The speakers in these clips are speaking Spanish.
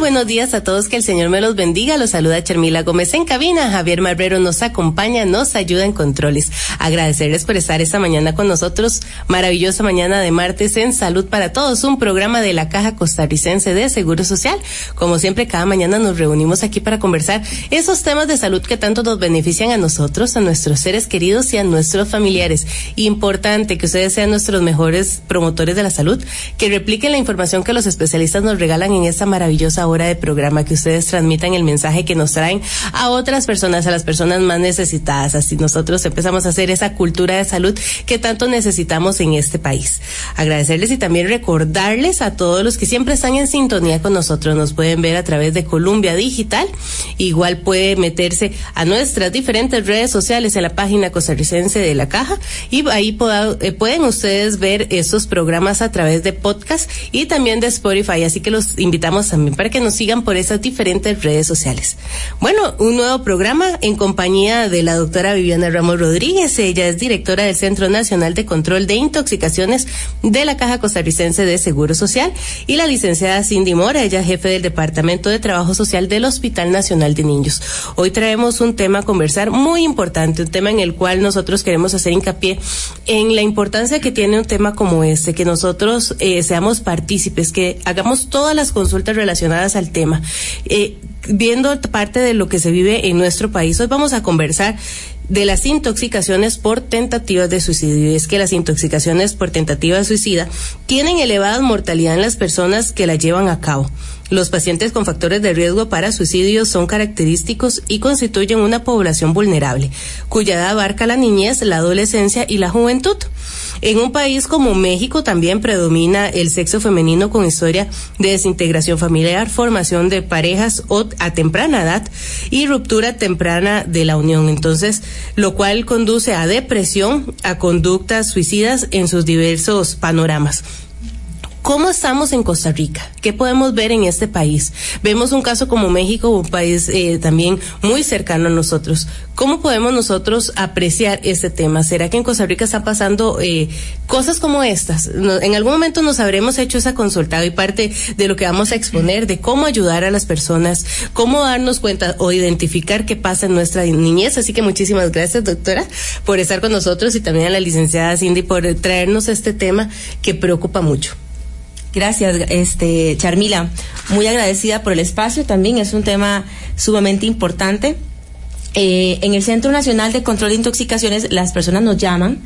buenos días a todos, que el Señor me los bendiga. Los saluda Chermila Gómez en cabina. Javier Marrero nos acompaña, nos ayuda en controles. Agradecerles por estar esta mañana con nosotros. Maravillosa mañana de martes en Salud para Todos, un programa de la Caja Costarricense de Seguro Social. Como siempre, cada mañana nos reunimos aquí para conversar esos temas de salud que tanto nos benefician a nosotros, a nuestros seres queridos y a nuestros familiares. Importante que ustedes sean nuestros mejores promotores de la salud, que repliquen la información que los especialistas nos regalan en esta maravillosa hora de programa, que ustedes transmitan el mensaje que nos traen a otras personas, a las personas más necesitadas. Así nosotros empezamos a hacer esa cultura de salud que tanto necesitamos en este país. Agradecerles y también recordarles a todos los que siempre están en sintonía con nosotros. Nos pueden ver a través de Columbia Digital. Igual puede meterse a nuestras diferentes redes sociales en la página costarricense de la caja y ahí eh, pueden ustedes ver esos programas a través de podcast y también de Spotify. Así que los invitamos también para que nos sigan por esas diferentes redes sociales. Bueno, un nuevo programa en compañía de la doctora Viviana Ramos Rodríguez. Ella es directora del Centro Nacional de Control de Intoxicaciones de la Caja Costarricense de Seguro Social y la licenciada Cindy Mora, ella jefe del Departamento de Trabajo Social del Hospital Nacional de Niños. Hoy traemos un tema a conversar muy importante, un tema en el cual nosotros queremos hacer hincapié en la importancia que tiene un tema como este, que nosotros eh, seamos partícipes, que hagamos todas las consultas relacionadas al tema. Eh, viendo parte de lo que se vive en nuestro país, hoy vamos a conversar de las intoxicaciones por tentativas de suicidio. Y es que las intoxicaciones por tentativa de suicida tienen elevada mortalidad en las personas que la llevan a cabo. Los pacientes con factores de riesgo para suicidio son característicos y constituyen una población vulnerable, cuya edad abarca la niñez, la adolescencia y la juventud. En un país como México también predomina el sexo femenino con historia de desintegración familiar, formación de parejas a temprana edad y ruptura temprana de la unión. Entonces, lo cual conduce a depresión, a conductas suicidas en sus diversos panoramas. ¿Cómo estamos en Costa Rica? ¿Qué podemos ver en este país? Vemos un caso como México, un país eh, también muy cercano a nosotros. ¿Cómo podemos nosotros apreciar este tema? ¿Será que en Costa Rica está pasando eh, cosas como estas? en algún momento nos habremos hecho esa consulta y parte de lo que vamos a exponer, de cómo ayudar a las personas, cómo darnos cuenta o identificar qué pasa en nuestra niñez. Así que muchísimas gracias, doctora, por estar con nosotros y también a la licenciada Cindy por traernos este tema que preocupa mucho. Gracias, este, Charmila. Muy agradecida por el espacio. También es un tema sumamente importante. Eh, en el Centro Nacional de Control de Intoxicaciones, las personas nos llaman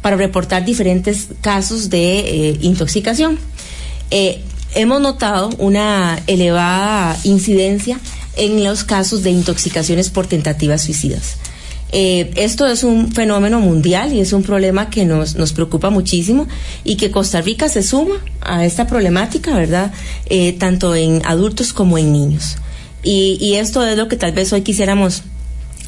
para reportar diferentes casos de eh, intoxicación. Eh, hemos notado una elevada incidencia en los casos de intoxicaciones por tentativas suicidas. Eh, esto es un fenómeno mundial y es un problema que nos, nos preocupa muchísimo y que Costa Rica se suma a esta problemática, ¿verdad? Eh, tanto en adultos como en niños. Y, y esto es lo que tal vez hoy quisiéramos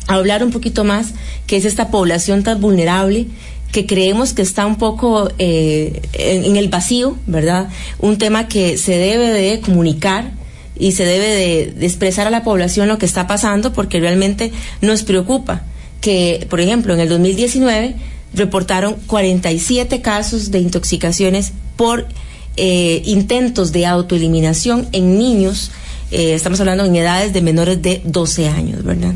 hablar un poquito más, que es esta población tan vulnerable que creemos que está un poco eh, en, el vacío, ¿verdad? Un tema que se debe de comunicar y se debe de, expresar a la población lo que está pasando porque realmente nos preocupa que, por ejemplo, en el 2019 reportaron 47 casos de intoxicaciones por eh, intentos de autoeliminación en niños, eh, estamos hablando en edades de menores de 12 años, ¿verdad?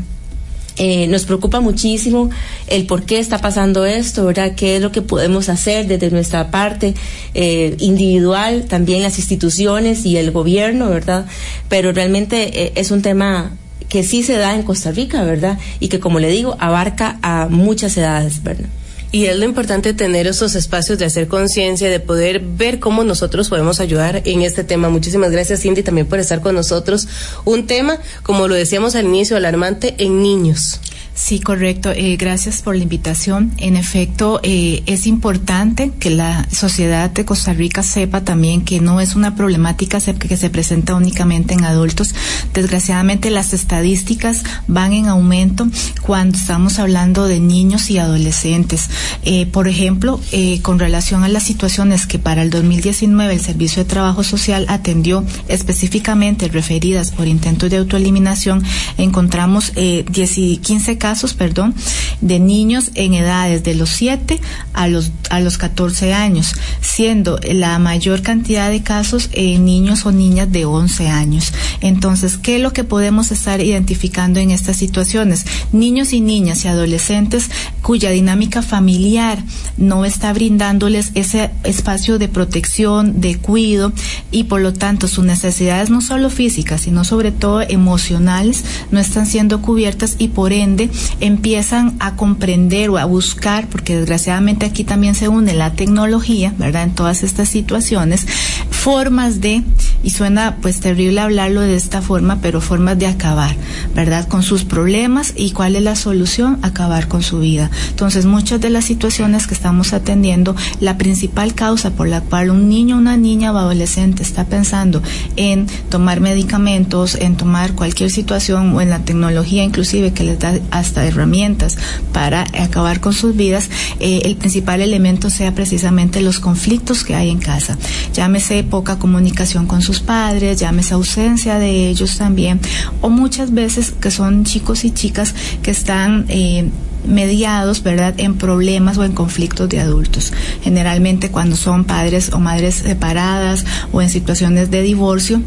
Eh, nos preocupa muchísimo el por qué está pasando esto, ¿verdad? ¿Qué es lo que podemos hacer desde nuestra parte individual, también las instituciones y el gobierno, ¿verdad? Pero realmente es un tema que sí se da en Costa Rica, ¿verdad? Y que, como le digo, abarca a muchas edades, ¿verdad? Y es lo importante tener esos espacios de hacer conciencia, de poder ver cómo nosotros podemos ayudar en este tema. Muchísimas gracias, Cindy, también por estar con nosotros. Un tema, como lo decíamos al inicio, alarmante en niños. Sí, correcto. Eh, gracias por la invitación. En efecto, eh, es importante que la sociedad de Costa Rica sepa también que no es una problemática que se presenta únicamente en adultos. Desgraciadamente, las estadísticas van en aumento cuando estamos hablando de niños y adolescentes. Eh, por ejemplo, con relación a las situaciones que para el 2019 el Servicio de Trabajo Social atendió específicamente referidas por intentos de autoeliminación, encontramos 10 y 15 casos casos, perdón, de niños en edades de los 7 a los, a los 14 años, siendo la mayor cantidad de casos en niños o niñas de 11 años. Entonces, ¿qué es lo que podemos estar identificando en estas situaciones? Niños y niñas y adolescentes cuya dinámica familiar no está brindándoles ese espacio de protección, de cuido y por lo tanto sus necesidades no solo físicas, sino sobre todo emocionales no están siendo cubiertas y por ende empiezan a comprender o a buscar, porque desgraciadamente aquí también se une la tecnología, ¿verdad? En todas estas situaciones, formas de, y suena pues terrible hablarlo de esta forma, pero formas de acabar, ¿verdad? Con sus problemas y cuál es la solución, acabar con su vida. Entonces, muchas de las situaciones que estamos atendiendo, la principal causa por la cual un niño, una niña o adolescente está pensando en tomar medicamentos, en tomar cualquier situación o en la tecnología inclusive que les da hasta herramientas para acabar con sus vidas, eh, el principal elemento sea precisamente los conflictos que hay en casa. Llámese poca comunicación con sus padres, llámese ausencia de ellos también, o muchas veces que son chicos y chicas que están eh, mediados, ¿verdad?, en problemas o en conflictos de adultos. Generalmente cuando son padres o madres separadas o en situaciones de divorcio,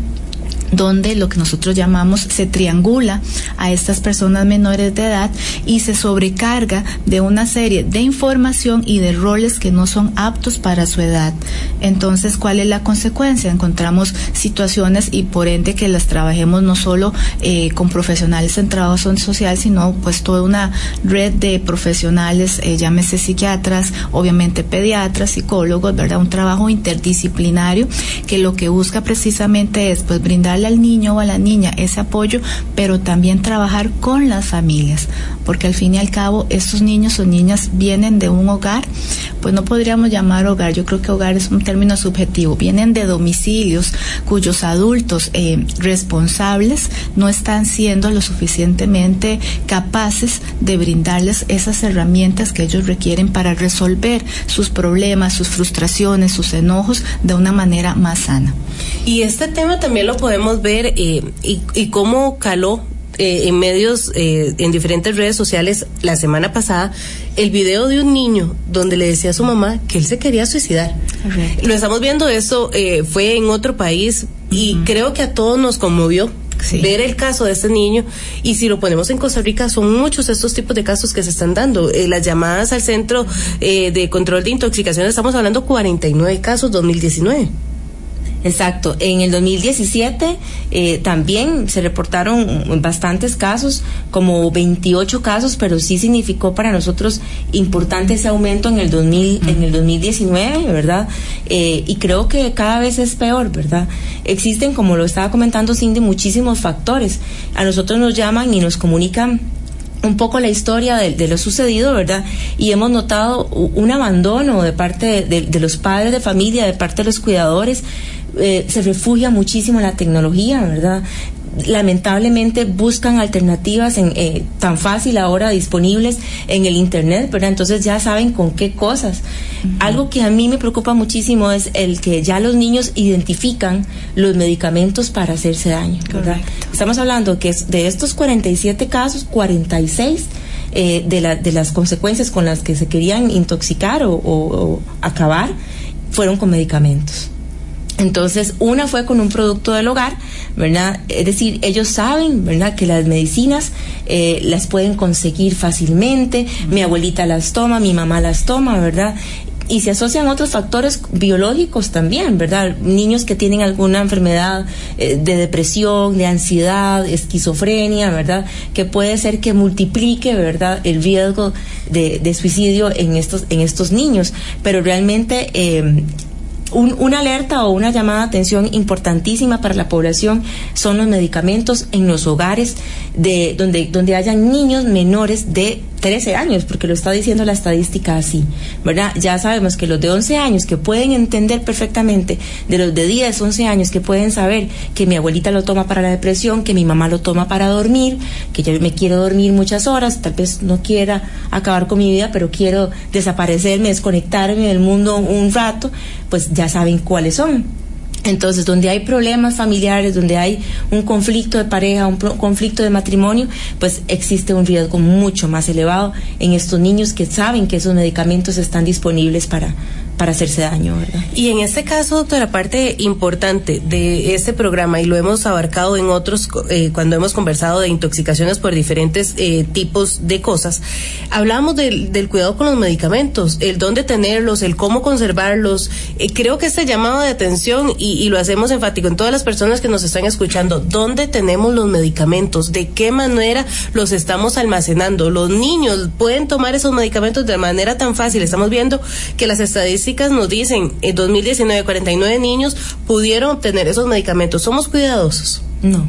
donde lo que nosotros llamamos se triangula a estas personas menores de edad y se sobrecarga de una serie de información y de roles que no son aptos para su edad. Entonces, ¿cuál es la consecuencia? Encontramos situaciones y por ende que las trabajemos no solo eh, con profesionales en trabajo social, sino pues toda una red de profesionales, eh, llámese psiquiatras, obviamente pediatras, psicólogos, ¿verdad? Un trabajo interdisciplinario que lo que busca precisamente es pues brindar al niño o a la niña ese apoyo, pero también trabajar con las familias, porque al fin y al cabo estos niños o niñas vienen de un hogar, pues no podríamos llamar hogar, yo creo que hogar es un término subjetivo, vienen de domicilios cuyos adultos eh, responsables no están siendo lo suficientemente capaces de brindarles esas herramientas que ellos requieren para resolver sus problemas, sus frustraciones, sus enojos de una manera más sana. Y este tema también lo podemos ver eh, y, cómo caló eh, en medios, eh, en diferentes redes sociales la semana pasada, el video de un niño donde le decía a su mamá que él se quería suicidar. Lo estamos viendo esto, fue en otro país y creo que a todos nos conmovió. ver el caso de este niño y si lo ponemos en Costa Rica son muchos estos tipos de casos que se están dando. las llamadas al centro de control de intoxicación estamos hablando 49 casos 2019. Exacto. En el 2017 eh, también se reportaron bastantes casos, como 28 casos, pero sí significó para nosotros importante ese aumento en el 2000, en el 2019, ¿verdad? Eh, y creo que cada vez es peor, ¿verdad? Existen, como lo estaba comentando Cindy, muchísimos factores. A nosotros nos llaman y nos comunican un poco la historia de, lo sucedido, ¿verdad? Y hemos notado un abandono de parte de, los padres de familia, de parte de los cuidadores, eh, se refugia muchísimo en la tecnología, ¿verdad? lamentablemente buscan alternativas en, eh, tan fácil ahora disponibles en el internet, ¿verdad? Entonces ya saben con qué cosas. Algo que a mí me preocupa muchísimo es el que ya los niños identifican los medicamentos para hacerse daño, ¿verdad? Estamos hablando que de estos 47 casos, 46 eh, de, la, de las consecuencias con las que se querían intoxicar o acabar fueron con medicamentos. Entonces, una fue con un producto del hogar, ¿verdad? Es decir, ellos saben, ¿verdad?, que las medicinas eh, las pueden conseguir fácilmente, mi abuelita las toma, mi mamá las toma, ¿verdad? y se asocian otros factores biológicos también, ¿verdad? Niños que tienen alguna enfermedad eh, de depresión, de ansiedad, esquizofrenia, ¿verdad? Que puede ser que multiplique, ¿verdad? El riesgo de, de suicidio en estos, en estos niños. Pero realmente eh, un, una alerta o una llamada de atención importantísima para la población son los medicamentos en los hogares de donde, donde hayan niños menores de 13 años, porque lo está diciendo la estadística así, ¿verdad? Ya sabemos que los de 11 años que pueden entender perfectamente, de los de 10, 11 años que pueden saber que mi abuelita lo toma para la depresión, que mi mamá lo toma para dormir, que yo me quiero dormir muchas horas, tal vez no quiera acabar con mi vida, pero quiero desaparecerme, desconectarme del mundo un rato, pues ya saben cuáles son. Entonces, donde hay problemas familiares, donde hay un conflicto de pareja, un conflicto de matrimonio, pues existe un riesgo mucho más elevado en estos niños que saben que esos medicamentos están disponibles para, para hacerse daño, ¿verdad? Y en este caso, doctora, parte importante de este programa, y lo hemos abarcado en otros eh, cuando hemos conversado de intoxicaciones por diferentes eh, tipos de cosas, hablamos del, cuidado con los medicamentos, el dónde tenerlos, el cómo conservarlos. Eh, creo que este llamado de atención, y, y, lo hacemos enfático en todas las personas que nos están escuchando, dónde tenemos los medicamentos, de qué manera los estamos almacenando. Los niños pueden tomar esos medicamentos de manera tan fácil. Estamos viendo que las estadísticas nos dicen, en 2019 49 niños pudieron obtener esos medicamentos. ¿Somos cuidadosos? No.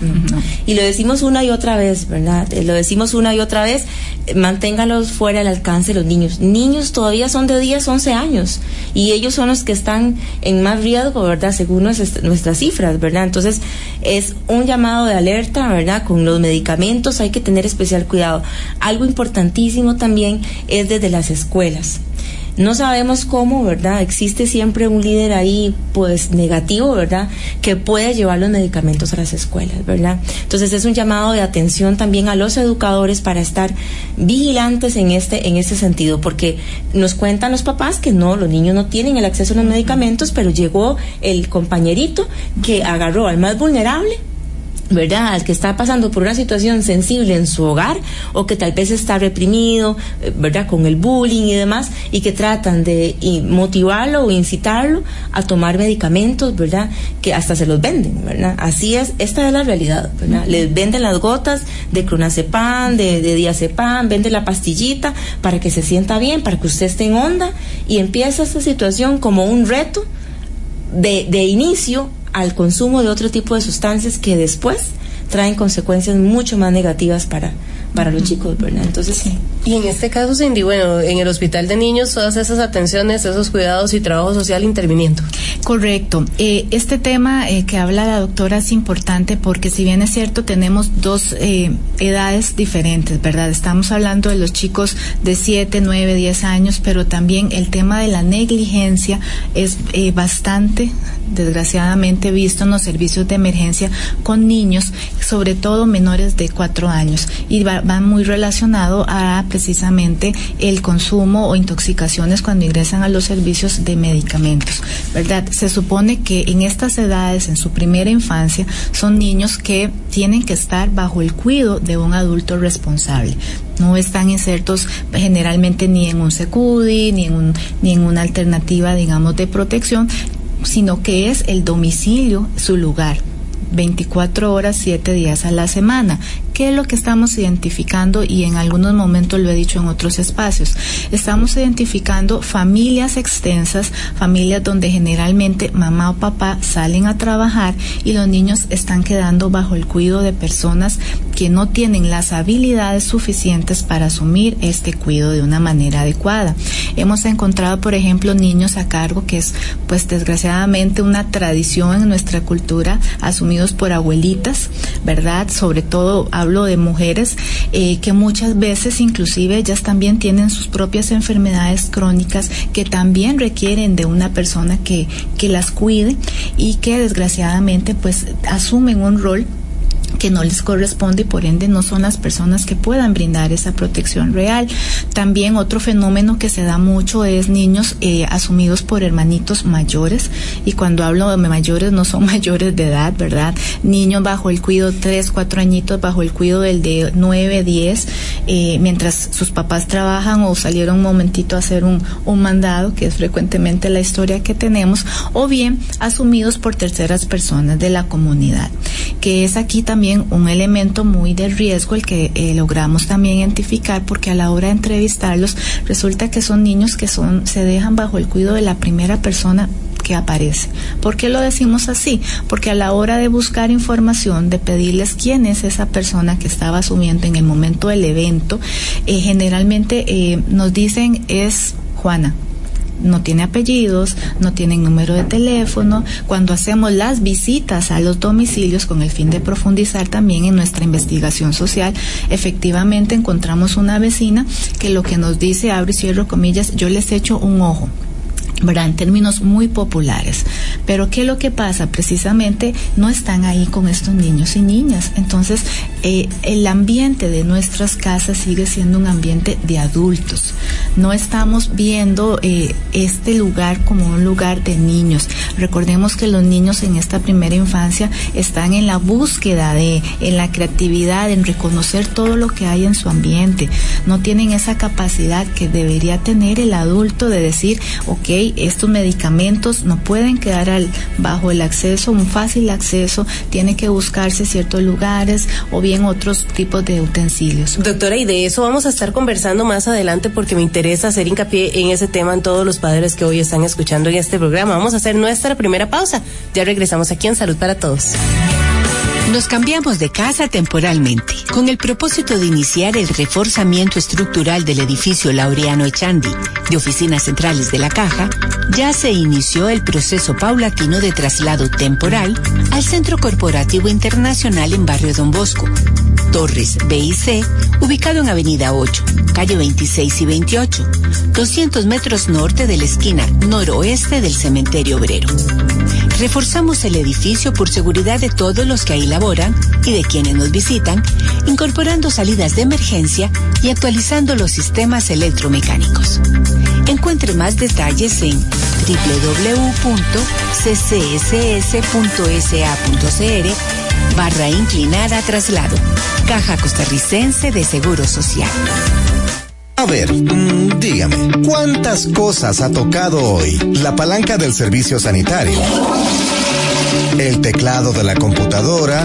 No. Y lo decimos una y otra vez, ¿verdad? Eh, lo decimos una y otra vez, eh, manténgalos fuera del alcance de los niños. Niños todavía son de 10, 11 años y ellos son los que están en más riesgo, ¿verdad? Según nuestras cifras, ¿verdad? Entonces es un llamado de alerta, ¿verdad? Con los medicamentos hay que tener especial cuidado. Algo importantísimo también es desde las escuelas. No sabemos cómo, ¿verdad? Existe siempre un líder ahí, pues negativo, ¿verdad? Que puede llevar los medicamentos a las escuelas, ¿verdad? Entonces es un llamado de atención también a los educadores para estar vigilantes en este, en este sentido, porque nos cuentan los papás que no, los niños no tienen el acceso a los medicamentos, pero llegó el compañerito que agarró al más vulnerable ¿verdad? Al que está pasando por una situación sensible en su hogar o que tal vez está reprimido, eh, ¿verdad? Con el bullying y demás y que tratan de motivarlo o incitarlo a tomar medicamentos, ¿verdad? Que hasta se los venden, ¿verdad? Así es, esta es la realidad, ¿verdad? Les venden las gotas de clonazepam, de, de diazepam, venden la pastillita para que se sienta bien, para que usted esté en onda y empieza esta situación como un reto de, de inicio al consumo de otro tipo de sustancias que después traen consecuencias mucho más negativas para, para los chicos, ¿verdad? Entonces, sí. Y en este caso, Cindy, bueno, en el hospital de niños, todas esas atenciones, esos cuidados y trabajo social interviniendo. Correcto. Eh, este tema eh, que habla la doctora es importante porque si bien es cierto, tenemos dos eh, edades diferentes, ¿verdad? Estamos hablando de los chicos de 7, 9, 10 años, pero también el tema de la negligencia es eh, bastante, desgraciadamente, visto en los servicios de emergencia con niños, sobre todo menores de 4 años. Y va, va muy relacionado a precisamente el consumo o intoxicaciones cuando ingresan a los servicios de medicamentos, ¿verdad? Se supone que en estas edades, en su primera infancia, son niños que tienen que estar bajo el cuidado de un adulto responsable. No están insertos generalmente ni en un secudi, ni en, un, ni en una alternativa, digamos, de protección, sino que es el domicilio su lugar. 24 horas, 7 días a la semana. ¿Qué es lo que estamos identificando? Y en algunos momentos lo he dicho en otros espacios. Estamos identificando familias extensas, familias donde generalmente mamá o papá salen a trabajar y los niños están quedando bajo el cuidado de personas que no tienen las habilidades suficientes para asumir este cuidado de una manera adecuada. Hemos encontrado, por ejemplo, niños a cargo, que es pues desgraciadamente una tradición en nuestra cultura, asumidos por abuelitas, ¿verdad? Sobre todo hablo de mujeres eh, que muchas veces inclusive ellas también tienen sus propias enfermedades crónicas que también requieren de una persona que, que las cuide y que desgraciadamente pues asumen un rol que no les corresponde y por ende no son las personas que puedan brindar esa protección real. También otro fenómeno que se da mucho es niños eh, asumidos por hermanitos mayores y cuando hablo de mayores no son mayores de edad, ¿verdad? Niños bajo el cuidado, tres, cuatro añitos bajo el cuidado del de nueve, diez, eh, mientras sus papás trabajan o salieron un momentito a hacer un, un mandado, que es frecuentemente la historia que tenemos, o bien asumidos por terceras personas de la comunidad, que es aquí también un elemento muy de riesgo el que eh, logramos también identificar porque a la hora de entrevistarlos resulta que son niños que son se dejan bajo el cuidado de la primera persona que aparece. ¿Por qué lo decimos así? Porque a la hora de buscar información, de pedirles quién es esa persona que estaba asumiendo en el momento del evento, eh, generalmente eh, nos dicen es Juana, no tiene apellidos, no tiene número de teléfono. Cuando hacemos las visitas a los domicilios con el fin de profundizar también en nuestra investigación social, efectivamente encontramos una vecina que lo que nos dice, abro y cierro comillas, yo les echo un ojo ¿verdad? En términos muy populares. Pero ¿qué es lo que pasa? Precisamente no están ahí con estos niños y niñas. Entonces, eh, el ambiente de nuestras casas sigue siendo un ambiente de adultos. No estamos viendo eh, este lugar como un lugar de niños. Recordemos que los niños en esta primera infancia están en la búsqueda de, en la creatividad, en reconocer todo lo que hay en su ambiente. No tienen esa capacidad que debería tener el adulto de decir, ok, estos medicamentos no pueden quedar bajo el acceso, un fácil acceso, tiene que buscarse ciertos lugares o bien otros tipos de utensilios. Doctora, y de eso vamos a estar conversando más adelante porque me interesa hacer hincapié en ese tema en todos los padres que hoy están escuchando en este programa. Vamos a hacer nuestra primera pausa. Ya regresamos aquí en Salud para Todos. Nos cambiamos de casa temporalmente, con el propósito de iniciar el reforzamiento estructural del edificio Laureano Echandi, de oficinas centrales de la Caja, ya se inició el proceso paulatino de traslado temporal al Centro Corporativo Internacional en Barrio Don Bosco, Torres BIC, ubicado en Avenida 8, calle 26 y 28, 200 metros norte de la esquina noroeste del Cementerio Obrero. Reforzamos el edificio por seguridad de todos los que ahí laboran y de quienes nos visitan, incorporando salidas de emergencia y actualizando los sistemas electromecánicos. Encuentre más detalles en www.ccss.sa.cr barra inclinada traslado. Caja Costarricense de Seguro Social. A ver, dígame, ¿cuántas cosas ha tocado hoy la palanca del servicio sanitario? El teclado de la computadora,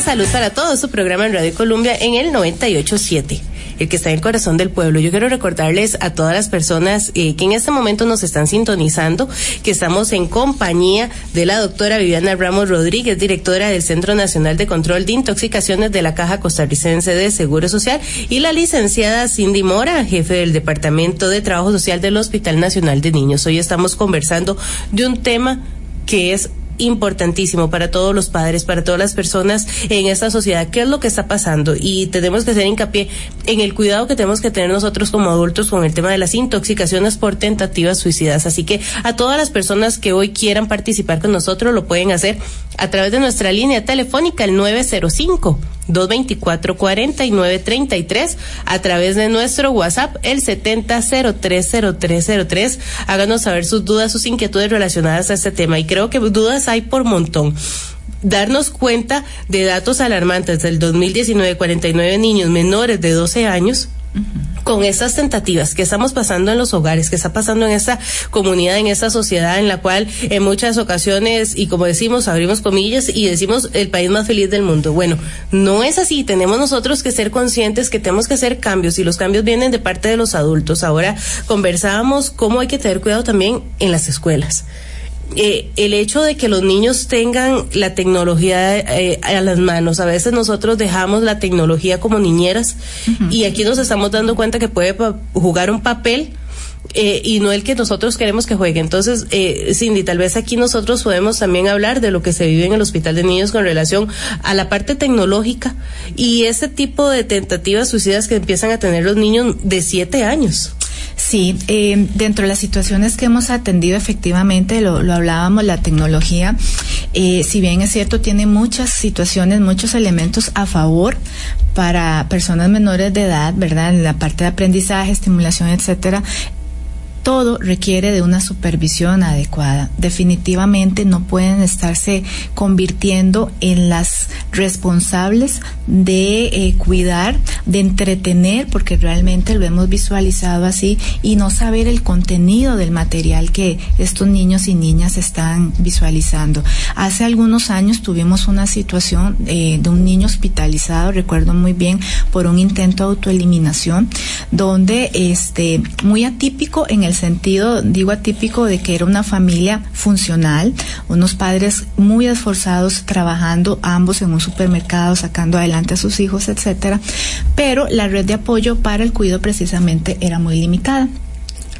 Salud para Todos, su programa en Radio Colombia en el 987 el que está en el corazón del pueblo. Yo quiero recordarles a todas las personas eh, que en este momento nos están sintonizando que estamos en compañía de la doctora Viviana Ramos Rodríguez, directora del Centro Nacional de Control de Intoxicaciones de la Caja Costarricense de Seguro Social, y la licenciada Cindy Mora, jefe del Departamento de Trabajo Social del Hospital Nacional de Niños. Hoy estamos conversando de un tema que es importantísimo para todos los padres, para todas las personas en esta sociedad. ¿Qué es lo que está pasando? Y tenemos que hacer hincapié en el cuidado que tenemos que tener nosotros como adultos con el tema de las intoxicaciones por tentativas suicidas. Así que a todas las personas que hoy quieran participar con nosotros lo pueden hacer a través de nuestra línea telefónica el 905 224-4933 a través de nuestro WhatsApp el 70030303. Háganos saber sus dudas, sus inquietudes relacionadas a este tema y creo que dudas hay por montón darnos cuenta de datos alarmantes del 2019, 49 niños menores de 12 años con estas tentativas que estamos pasando en los hogares, que está pasando en esta comunidad, en esta sociedad en la cual en muchas ocasiones, y como decimos, abrimos comillas y decimos el país más feliz del mundo. Bueno, no es así. Tenemos nosotros que ser conscientes que tenemos que hacer cambios y los cambios vienen de parte de los adultos. Ahora conversábamos cómo hay que tener cuidado también en las escuelas. Eh, el hecho de que los niños tengan la tecnología eh, a las manos. A veces nosotros dejamos la tecnología como niñeras y aquí nos estamos dando cuenta que puede jugar un papel. Eh, y no el que nosotros queremos que juegue. Entonces, eh, Cindy, tal vez aquí nosotros podemos también hablar de lo que se vive en el Hospital de Niños con relación a la parte tecnológica y ese tipo de tentativas suicidas que empiezan a tener los niños de siete años. Sí, eh, dentro de las situaciones que hemos atendido, efectivamente, lo, lo hablábamos, la tecnología, eh, si bien es cierto, tiene muchas situaciones, muchos elementos a favor para personas menores de edad, ¿verdad? En la parte de aprendizaje, estimulación, etcétera, todo requiere de una supervisión adecuada. Definitivamente no pueden estarse convirtiendo en las responsables de eh, cuidar, de entretener, porque realmente lo hemos visualizado así, y no saber el contenido del material que estos niños y niñas están visualizando. Hace algunos años tuvimos una situación eh, de un niño hospitalizado, recuerdo muy bien, por un intento de autoeliminación, donde este, muy atípico en el el sentido, digo atípico, de que era una familia funcional, unos padres muy esforzados trabajando ambos en un supermercado, sacando adelante a sus hijos, etcétera, pero la red de apoyo para el cuidado precisamente era muy limitada.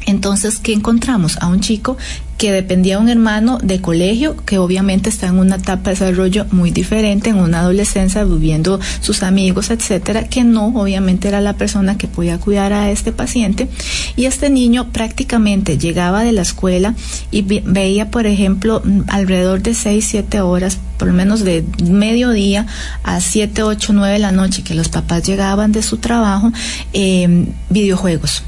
Entonces, ¿qué encontramos? A un chico que dependía de un hermano de colegio, que obviamente está en una etapa de desarrollo muy diferente, en una adolescencia, viviendo sus amigos, etcétera, que no, obviamente era la persona que podía cuidar a este paciente. Y este niño prácticamente llegaba de la escuela y veía, por ejemplo, alrededor de 6, 7 horas, por lo menos de mediodía a 7, 8, 9 de la noche, que los papás llegaban de su trabajo, eh, videojuegos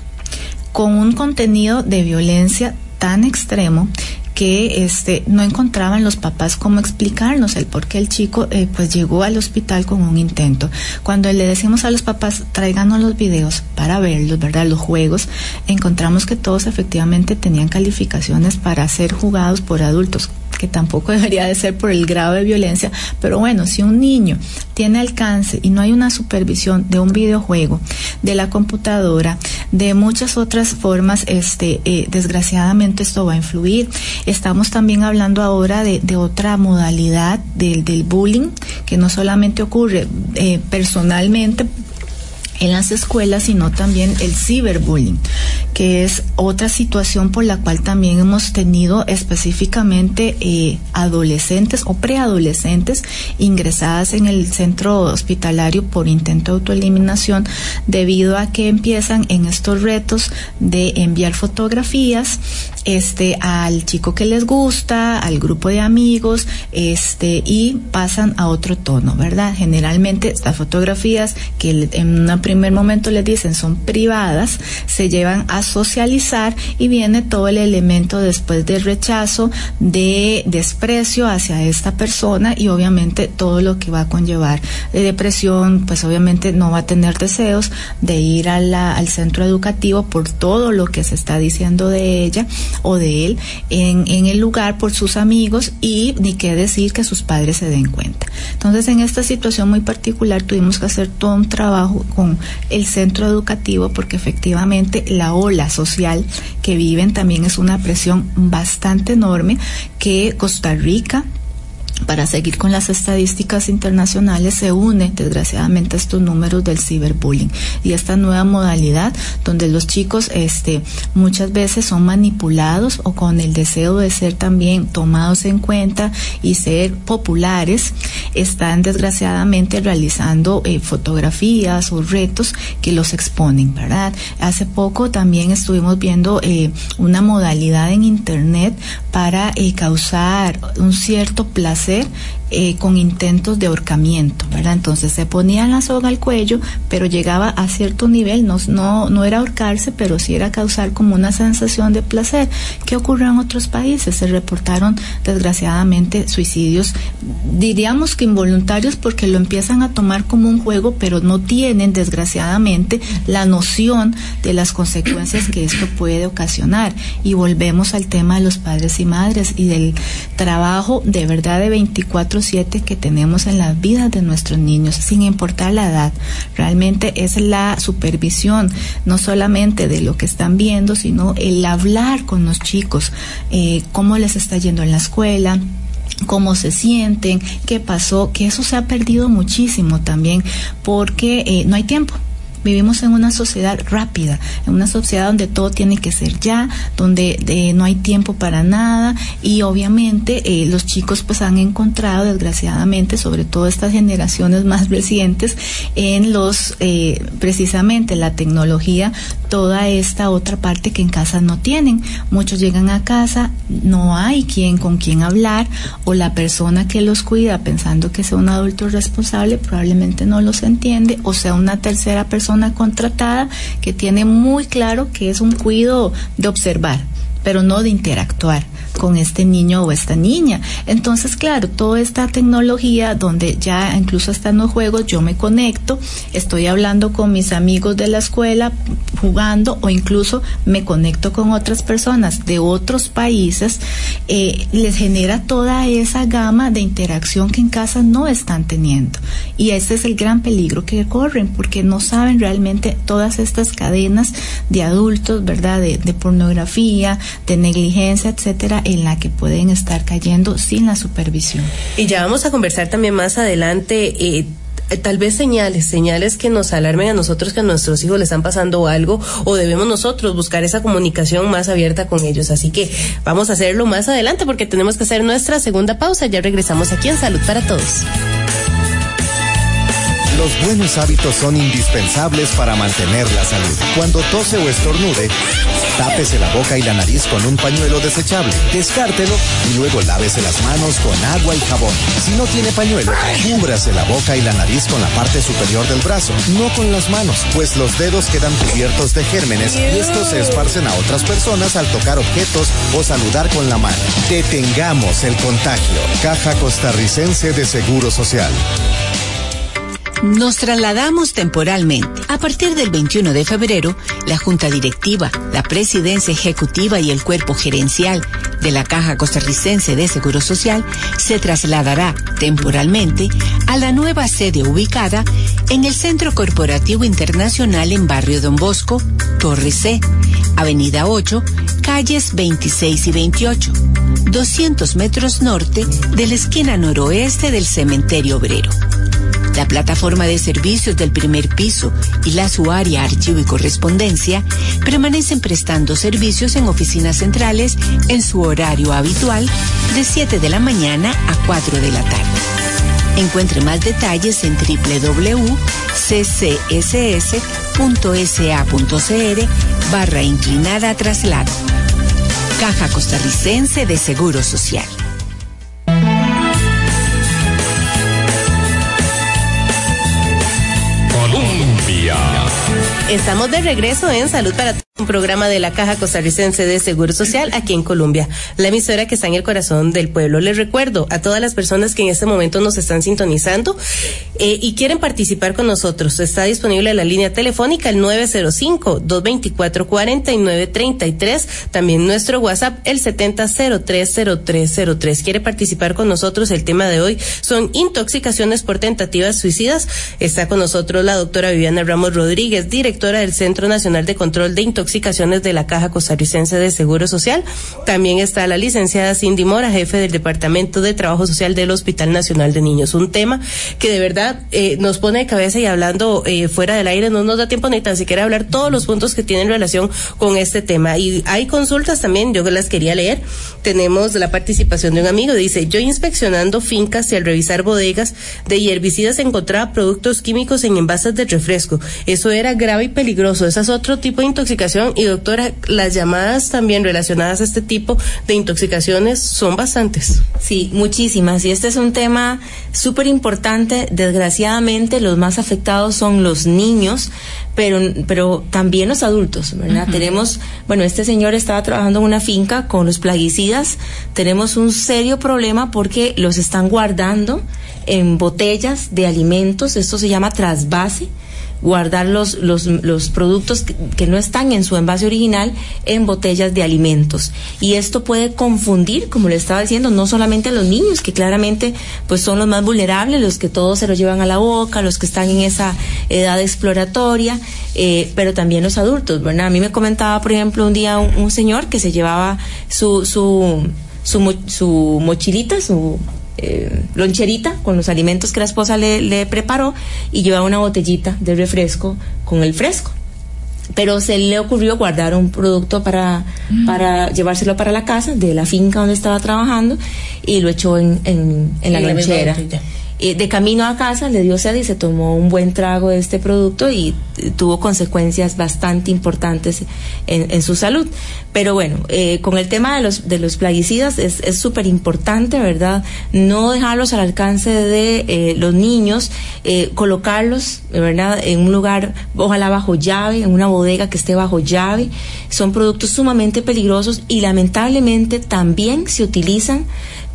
con un contenido de violencia tan extremo que este no encontraban los papás cómo explicarnos el por qué el chico eh, pues llegó al hospital con un intento. Cuando le decimos a los papás tráiganos los videos para verlos, ¿verdad? Los juegos, encontramos que todos efectivamente tenían calificaciones para ser jugados por adultos que tampoco debería de ser por el grado de violencia, pero bueno, si un niño tiene alcance y no hay una supervisión de un videojuego, de la computadora, de muchas otras formas, este, eh, desgraciadamente esto va a influir. Estamos también hablando ahora de, otra modalidad del, del bullying, que no solamente ocurre eh, personalmente en las escuelas, sino también el ciberbullying, que es otra situación por la cual también hemos tenido específicamente eh, adolescentes o preadolescentes ingresadas en el centro hospitalario por intento de autoeliminación debido a que empiezan en estos retos de enviar fotografías este al chico que les gusta, al grupo de amigos, este y pasan a otro tono, ¿verdad? Generalmente estas fotografías que en un primer momento les dicen son privadas, se llevan a socializar y viene todo el elemento después de rechazo, de desprecio hacia esta persona y obviamente todo lo que va a conllevar de depresión, pues obviamente no va a tener deseos de ir al centro educativo por todo lo que se está diciendo de ella o de él en, en el lugar por sus amigos y ni qué decir que sus padres se den cuenta. Entonces, en esta situación muy particular tuvimos que hacer todo un trabajo con el centro educativo porque efectivamente la ola social que viven también es una presión bastante enorme que Costa Rica para seguir con las estadísticas internacionales se une desgraciadamente estos números del ciberbullying y esta nueva modalidad donde los chicos este muchas veces son manipulados o con el deseo de ser también tomados en cuenta y ser populares están desgraciadamente realizando eh, fotografías o retos que los exponen verdad hace poco también estuvimos viendo eh, una modalidad en internet para eh, causar un cierto placer hacer eh, con intentos de ahorcamiento, ¿verdad? Entonces se ponía la soga al cuello, pero llegaba a cierto nivel, no, no, no era ahorcarse, pero sí era causar como una sensación de placer. ¿Qué ocurrió en otros países? Se reportaron desgraciadamente suicidios, diríamos que involuntarios porque lo empiezan a tomar como un juego, pero no tienen desgraciadamente la noción de las consecuencias que esto puede ocasionar. Y volvemos al tema de los padres y madres y del trabajo de verdad de 24/7 que tenemos en las vidas de nuestros niños, sin importar la edad. Realmente es la supervisión, no solamente de lo que están viendo, sino el hablar con los chicos, eh, cómo les está yendo en la escuela, cómo se sienten, qué pasó, que eso se ha perdido muchísimo también porque eh, no hay tiempo Vivimos en una sociedad rápida, en una sociedad donde todo tiene que ser ya, donde eh, no hay tiempo para nada y obviamente eh, los chicos pues han encontrado desgraciadamente, sobre todo estas generaciones más recientes, en los eh, precisamente la tecnología, toda esta otra parte que en casa no tienen. Muchos llegan a casa, no hay quien con quien hablar o la persona que los cuida pensando que sea un adulto responsable probablemente no los entiende o sea una tercera persona contratada que tiene muy claro que es un cuido de observar. pero no de interactuar con este niño o esta niña. Entonces, claro, toda esta tecnología donde ya incluso hasta en los juegos yo me conecto, estoy hablando con mis amigos de la escuela, jugando o incluso me conecto con otras personas de otros países, eh, les genera toda esa gama de interacción que en casa no están teniendo. Y ese es el gran peligro que corren, porque no saben realmente todas estas cadenas de adultos, ¿verdad? De, de pornografía, de negligencia, etcétera, en la que pueden estar cayendo sin la supervisión. Y ya vamos a conversar también más adelante. Eh, tal vez señales, señales que nos alarmen a nosotros que a nuestros hijos les están pasando algo o debemos nosotros buscar esa comunicación más abierta con ellos. Así que vamos a hacerlo más adelante porque tenemos que hacer nuestra segunda pausa. Ya regresamos aquí en Salud para Todos. Los buenos hábitos son indispensables para mantener la salud. Cuando tose o estornude, tápese la boca y la nariz con un pañuelo desechable, descártelo y luego lávese las manos con agua y jabón. Si no tiene pañuelo, cúbrase la boca y la nariz con la parte superior del brazo, no con las manos, pues los dedos quedan cubiertos de gérmenes y estos se esparcen a otras personas al tocar objetos o saludar con la mano. Detengamos el contagio. Caja Costarricense de Seguro Social. Nos trasladamos temporalmente. A partir del 21 de febrero, la Junta Directiva, la Presidencia Ejecutiva y el Cuerpo Gerencial de la Caja Costarricense de Seguro Social se trasladará temporalmente a la nueva sede ubicada en el Centro Corporativo Internacional en Barrio Don Bosco, Torre C, Avenida 8, calles 26 y 28, 200 metros norte de la esquina noroeste del Cementerio Obrero. La plataforma de servicios del primer piso y la su área archivo y correspondencia permanecen prestando servicios en oficinas centrales en su horario habitual de 7 de la mañana a 4 de la tarde. Encuentre más detalles en www.ccss.sa.cr barra inclinada traslado. Caja Costarricense de Seguro Social. Estamos de regreso en Salud para un programa de la Caja Costarricense de Seguro Social aquí en Colombia, la emisora que está en el corazón del pueblo. Les recuerdo a todas las personas que en este momento nos están sintonizando eh, y quieren participar con nosotros. Está disponible la línea telefónica el 905-224-4933, también nuestro WhatsApp el 70030303. Quiere participar con nosotros. El tema de hoy son intoxicaciones por tentativas suicidas. Está con nosotros la doctora Viviana Ramos Rodríguez, directora del Centro Nacional de Control de Intoxicaciones de la Caja Costarricense de Seguro Social. También está la licenciada Cindy Mora, jefe del Departamento de Trabajo Social del Hospital Nacional de Niños. Un tema que de verdad eh, nos pone de cabeza y hablando eh, fuera del aire no nos da tiempo ni tan siquiera hablar todos los puntos que tienen relación con este tema. Y hay consultas también, yo las quería leer. Tenemos la participación de un amigo, dice, yo inspeccionando fincas y al revisar bodegas de herbicidas encontraba productos químicos en envases de refresco. Eso era grave y peligroso. Ese es otro tipo de intoxicación y doctora, las llamadas también relacionadas a este tipo de intoxicaciones son bastantes. Sí, muchísimas. Y este es un tema súper importante. Desgraciadamente, los más afectados son los niños, pero, pero también los adultos, ¿verdad? Tenemos, bueno, este señor estaba trabajando en una finca con los plaguicidas. Tenemos un serio problema porque los están guardando en botellas de alimentos. Esto se llama trasvase guardar los, los, los productos que, no están en su envase original en botellas de alimentos. Y esto puede confundir, como le estaba diciendo, no solamente a los niños, que claramente pues son los más vulnerables, los que todos se los llevan a la boca, los que están en esa edad exploratoria, eh, pero también los adultos, ¿verdad? A mí me comentaba, por ejemplo, un día un, un señor que se llevaba su, su, su, su mochilita, su eh, loncherita con los alimentos que la esposa le, preparó y llevaba una botellita de refresco con el fresco pero se le ocurrió guardar un producto para, mm. para llevárselo para la casa de la finca donde estaba trabajando y lo echó en, en, la lonchera. De camino a casa le dio sed y se tomó un buen trago de este producto y tuvo consecuencias bastante importantes en, su salud. Pero bueno, eh, con el tema de los, de los plaguicidas es súper importante, ¿verdad? No dejarlos al alcance de eh, los niños, eh, colocarlos, ¿verdad? En un lugar, ojalá bajo llave, en una bodega que esté bajo llave. Son productos sumamente peligrosos y lamentablemente también se utilizan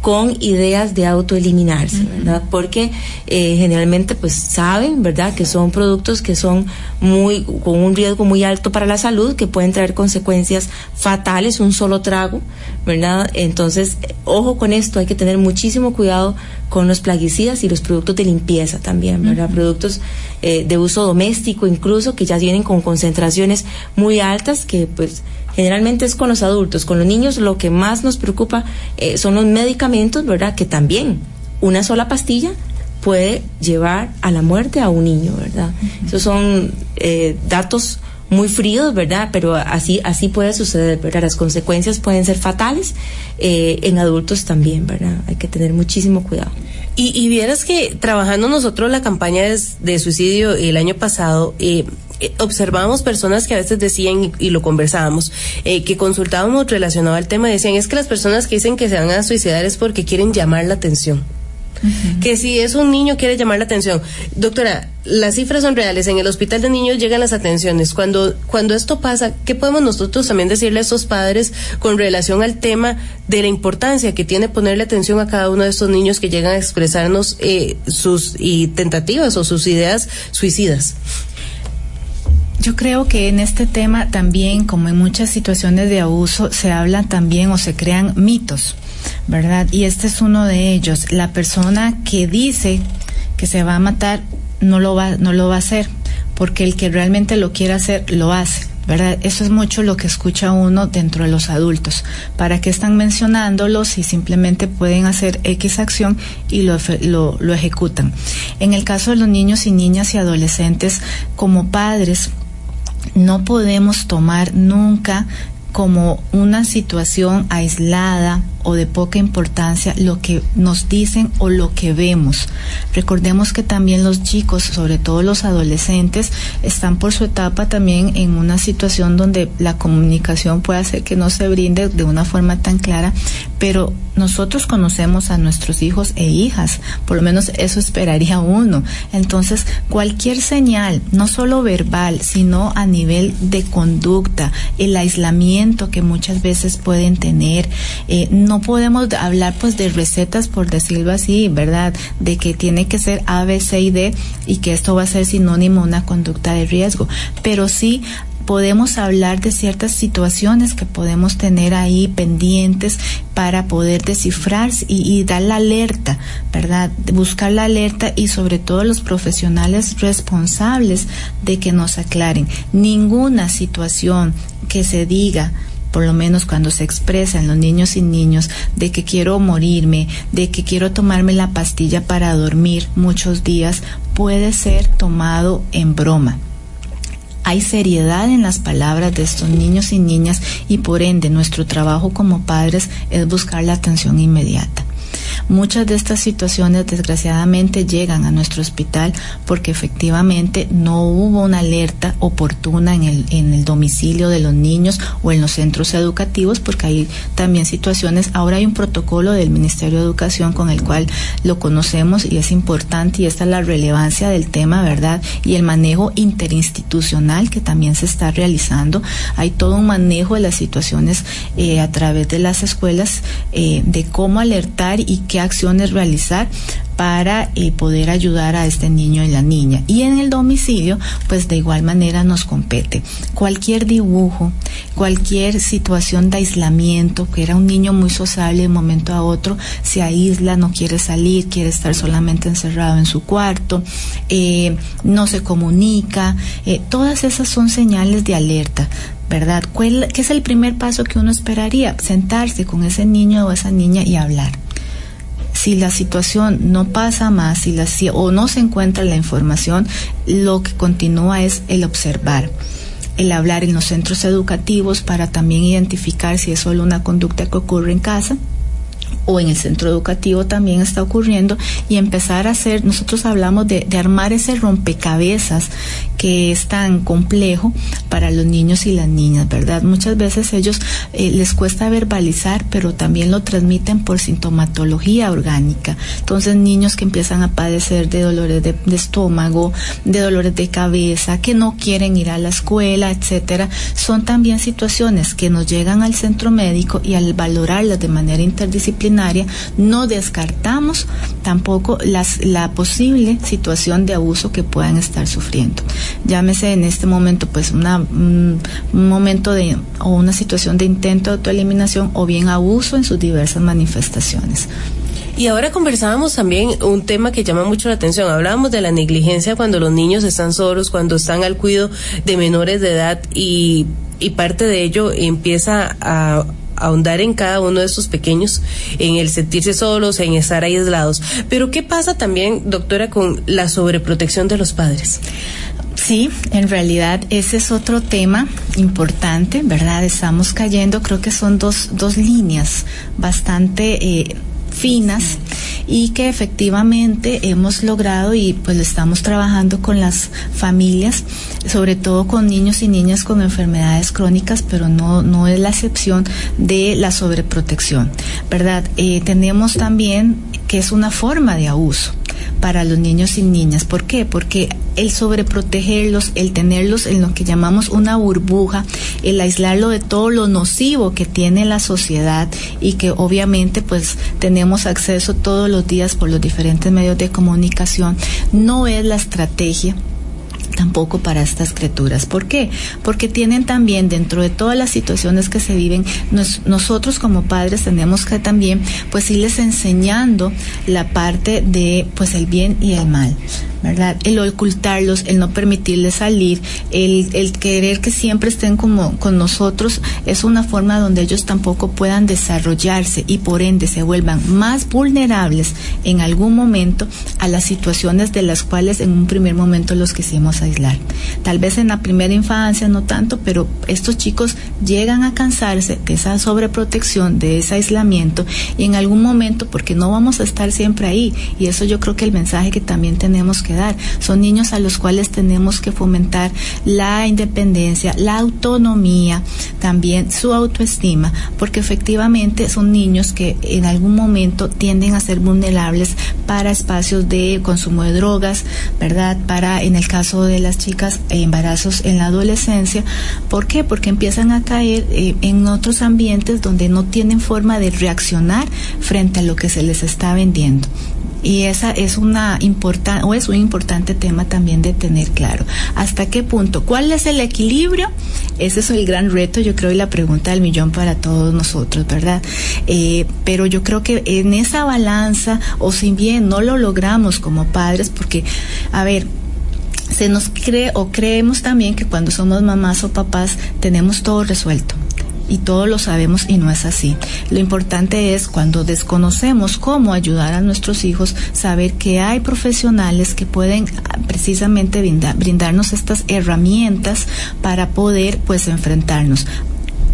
con ideas de autoeliminarse, ¿verdad? Porque eh, generalmente pues saben, ¿verdad? Que son productos que son muy, con un riesgo muy alto para la salud, que pueden traer consecuencias fatales, un solo trago, ¿verdad? Entonces, ojo con esto, hay que tener muchísimo cuidado con los plaguicidas y los productos de limpieza también, ¿verdad? Productos eh, de uso doméstico incluso, que ya vienen con concentraciones muy altas, que pues generalmente es con los adultos, con los niños lo que más nos preocupa eh, son los medicamentos, ¿verdad? Que también una sola pastilla puede llevar a la muerte a un niño, ¿verdad? Esos son eh, datos muy fríos, ¿verdad? Pero así, así puede suceder, ¿verdad? Las consecuencias pueden ser fatales eh, en adultos también, ¿verdad? Hay que tener muchísimo cuidado. Y, vieras que trabajando nosotros la campaña de, suicidio el año pasado, eh, eh, observábamos personas que a veces decían, y, lo conversábamos, eh, que consultábamos relacionado al tema, decían, es que las personas que dicen que se van a suicidar es porque quieren llamar la atención. Que si es un niño quiere llamar la atención. Doctora, las cifras son reales. En el hospital de niños llegan las atenciones. Cuando, cuando esto pasa, ¿qué podemos nosotros también decirle a estos padres con relación al tema de la importancia que tiene ponerle atención a cada uno de estos niños que llegan a expresarnos eh, sus y tentativas o sus ideas suicidas? Yo creo que en este tema también, como en muchas situaciones de abuso, se hablan también o se crean mitos, ¿verdad? Y este es uno de ellos. La persona que dice que se va a matar no lo va, no lo va a hacer, porque el que realmente lo quiere hacer lo hace. ¿verdad? Eso es mucho lo que escucha uno dentro de los adultos. ¿Para qué están mencionándolo si simplemente pueden hacer X acción y lo, lo, lo ejecutan? En el caso de los niños y niñas y adolescentes, como padres, no podemos tomar nunca como una situación aislada o de poca importancia lo que nos dicen o lo que vemos. Recordemos que también los chicos, sobre todo los adolescentes, están por su etapa también en una situación donde la comunicación puede hacer que no se brinde de una forma tan clara, pero nosotros conocemos a nuestros hijos e hijas, por lo menos eso esperaría uno. Entonces, cualquier señal, no solo verbal, sino a nivel de conducta, el aislamiento que muchas veces pueden tener, eh, no no podemos hablar pues de recetas por decirlo así, ¿verdad? De que tiene que ser A, B, C y D y que esto va a ser sinónimo de una conducta de riesgo, pero sí podemos hablar de ciertas situaciones que podemos tener ahí pendientes para poder descifrar y, dar la alerta, ¿verdad? Buscar la alerta y sobre todo los profesionales responsables de que nos aclaren. Ninguna situación que se diga por lo menos cuando se expresan los niños y niños, de que quiero morirme, de que quiero tomarme la pastilla para dormir muchos días, puede ser tomado en broma. Hay seriedad en las palabras de estos niños y niñas y por ende nuestro trabajo como padres es buscar la atención inmediata. Muchas de estas situaciones desgraciadamente llegan a nuestro hospital porque efectivamente no hubo una alerta oportuna en el, en el domicilio de los niños o en los centros educativos porque hay también situaciones, ahora hay un protocolo del Ministerio de Educación con el cual lo conocemos y es importante y esta es la relevancia del tema, ¿verdad? Y el manejo interinstitucional que también se está realizando. Hay todo un manejo de las situaciones eh, a través de las escuelas eh, de cómo alertar y qué acciones realizar para eh, poder ayudar a este niño y la niña. Y en el domicilio, pues de igual manera nos compete. Cualquier dibujo, cualquier situación de aislamiento, que era un niño muy sociable de un momento a otro, se aísla, no quiere salir, quiere estar solamente encerrado en su cuarto, eh, no se comunica, eh, todas esas son señales de alerta. ¿Verdad? ¿Qué es el primer paso que uno esperaría? Sentarse con ese niño o esa niña y hablar si la situación no pasa más si la, o no se encuentra la información, lo que continúa es el observar el hablar en los centros educativos para también identificar si es solo una conducta que ocurre en casa o en el centro educativo también está ocurriendo y empezar a hacer, nosotros hablamos de, armar ese rompecabezas que es tan complejo para los niños y las niñas, ¿verdad? Muchas veces ellos eh, les cuesta verbalizar, pero también lo transmiten por sintomatología orgánica. Entonces, niños que empiezan a padecer de dolores de, estómago, de dolores de cabeza, que no quieren ir a la escuela, etcétera, son también situaciones que nos llegan al centro médico y al valorarlas de manera interdisciplinaria, no descartamos tampoco las, la posible situación de abuso que puedan estar sufriendo llámese en este momento pues una, un, momento de o una situación de intento de autoeliminación o bien abuso en sus diversas manifestaciones. Y ahora conversábamos también un tema que llama mucho la atención. Hablábamos de la negligencia cuando los niños están solos, cuando están al cuidado de menores de edad y, y parte de ello empieza a ahondar en cada uno de estos pequeños, en el sentirse solos, en estar aislados. Pero ¿qué pasa también, doctora, con la sobreprotección de los padres? Sí, en realidad ese es otro tema importante, ¿verdad? Estamos cayendo, creo que son dos, dos líneas bastante eh, finas y que efectivamente hemos logrado y pues lo estamos trabajando con las familias, sobre todo con niños y niñas con enfermedades crónicas, pero no, no es la excepción de la sobreprotección, ¿verdad? Eh, tenemos también que es una forma de abuso para los niños y niñas. ¿Por qué? Porque el sobreprotegerlos, el tenerlos en lo que llamamos una burbuja, el aislarlo de todo lo nocivo que tiene la sociedad y que obviamente pues tenemos acceso todos los días por los diferentes medios de comunicación, no es la estrategia tampoco para estas criaturas. ¿Por qué? Porque tienen también dentro de todas las situaciones que se viven, nosotros como padres tenemos que también pues irles enseñando la parte de pues el bien y el mal. ¿verdad? El ocultarlos, el no permitirles salir, el, el querer que siempre estén como con nosotros es una forma donde ellos tampoco puedan desarrollarse y por ende se vuelvan más vulnerables en algún momento a las situaciones de las cuales en un primer momento los quisimos aislar. Tal vez en la primera infancia no tanto, pero estos chicos llegan a cansarse de esa sobreprotección, de ese aislamiento y en algún momento, porque no vamos a estar siempre ahí, y eso yo creo que el mensaje que también tenemos que dar. Son niños a los cuales tenemos que fomentar la independencia, la autonomía, también su autoestima, porque efectivamente son niños que en algún momento tienden a ser vulnerables para espacios de consumo de drogas, ¿verdad? Para, en el caso de las chicas, embarazos en la adolescencia. ¿Por qué? Porque empiezan a caer eh, en otros ambientes donde no tienen forma de reaccionar frente a lo que se les está vendiendo y esa es una importante o es un importante tema también de tener claro. ¿Hasta qué punto? ¿Cuál es el equilibrio? Ese es el gran reto, yo creo, y la pregunta del millón para todos nosotros, ¿verdad? Eh, pero yo creo que en esa balanza, o si bien no lo logramos como padres, porque, a ver, se nos cree o creemos también que cuando somos mamás o papás tenemos todo resuelto y todos lo sabemos y no es así. Lo importante es cuando desconocemos cómo ayudar a nuestros hijos, saber que hay profesionales que pueden ah, precisamente brindarnos estas herramientas para poder pues enfrentarnos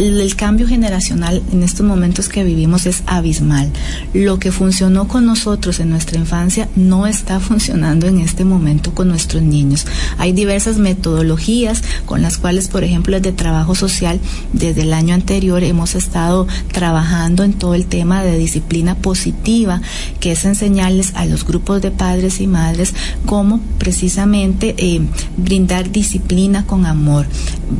el cambio generacional en estos momentos que vivimos es abismal. Lo que funcionó con nosotros en nuestra infancia no está funcionando en este momento con nuestros niños. Hay diversas metodologías con las cuales, por ejemplo, desde trabajo social, desde el año anterior hemos estado trabajando en todo el tema de disciplina positiva, que es enseñarles a los grupos de padres y madres cómo precisamente eh, brindar disciplina con amor,